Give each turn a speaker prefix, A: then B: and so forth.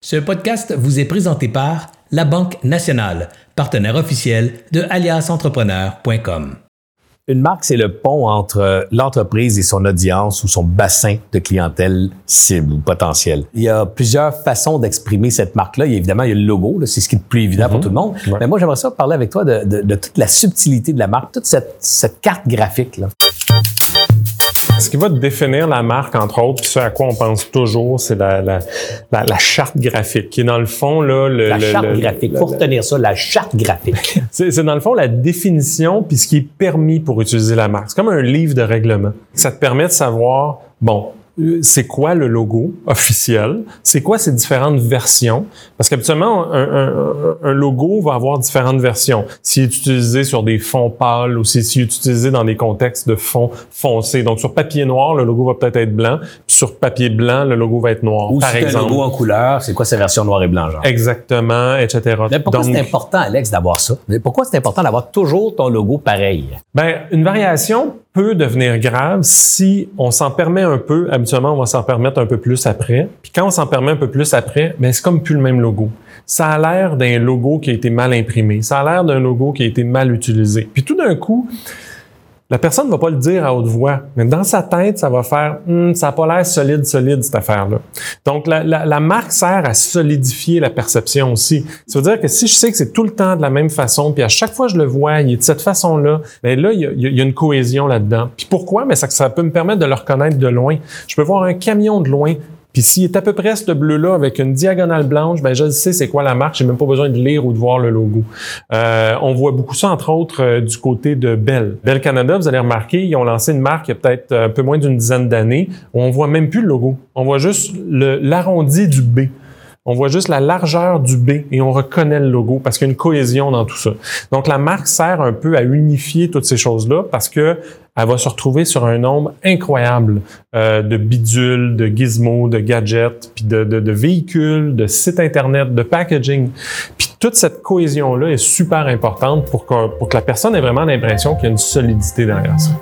A: Ce podcast vous est présenté par La Banque Nationale, partenaire officiel de aliasentrepreneur.com.
B: Une marque, c'est le pont entre l'entreprise et son audience ou son bassin de clientèle cible ou potentiel. Il y a plusieurs façons d'exprimer cette marque-là. Évidemment, il y a le logo, c'est ce qui est le plus évident pour tout le monde. Mais moi, j'aimerais ça parler avec toi de, toute la subtilité de la marque, toute cette, cette carte graphique.
C: Ce qui va définir la marque, entre autres, puis ce à quoi on pense toujours, c'est la, la, la, charte graphique, qui est dans le fond là,
B: le, la charte graphique. Pour retenir ça, la charte graphique.
C: c'est dans le fond la définition puis ce qui est permis pour utiliser la marque. C'est comme un livre de règlement. Ça te permet de savoir, bon, c'est quoi le logo officiel, c'est quoi ces différentes versions? Parce qu'habituellement, un, logo va avoir différentes versions. S'il est utilisé sur des fonds pâles ou s'il est utilisé dans des contextes de fonds foncés. Donc, sur papier noir, le logo va peut-être être blanc. Sur papier blanc, le logo va être noir.
B: Ou par si exemple. un logo en couleur, c'est quoi sa version noir et blanc, genre?
C: Exactement, etc.
B: Mais pourquoi c'est important, Alex, d'avoir ça? pourquoi c'est important d'avoir toujours ton logo pareil?
C: Ben, une variation devenir grave si on s'en permet un peu. Habituellement, on va s'en permettre un peu plus après. Puis quand on s'en permet un peu plus après, mais ben, c'est comme plus le même logo. Ça a l'air d'un logo qui a été mal imprimé. Ça a l'air d'un logo qui a été mal utilisé. Puis tout d'un coup, la personne ne va pas le dire à haute voix, mais dans sa tête, ça va faire hum, ça n'a pas l'air solide, solide, cette affaire-là. Donc, la, marque sert à solidifier la perception aussi. Ça veut dire que si je sais que c'est tout le temps de la même façon, puis à chaque fois que je le vois, il est de cette façon-là, bien là, il y, a, il y a, une cohésion là-dedans. Puis pourquoi? Mais ça, ça peut me permettre de le reconnaître de loin. Je peux voir un camion de loin, puis s'il est à peu près ce bleu-là avec une diagonale blanche, ben je sais c'est quoi la marque, j'ai même pas besoin de lire ou de voir le logo. Euh, on voit beaucoup ça entre autres euh, du côté de Bell. Bell Canada, vous allez remarquer, ils ont lancé une marque il y a peut-être un peu moins d'une dizaine d'années où on voit même plus le logo. On voit juste l'arrondi du B. On voit juste la largeur du B et on reconnaît le logo parce qu'il y a une cohésion dans tout ça. Donc la marque sert un peu à unifier toutes ces choses-là parce que elle va se retrouver sur un nombre incroyable euh, de bidules, de gizmos, de gadgets, puis de, de, de, véhicules, de sites internet, de packaging. Puis toute cette cohésion-là est super importante pour que, pour que la personne ait vraiment l'impression qu'il y a une solidité derrière ça.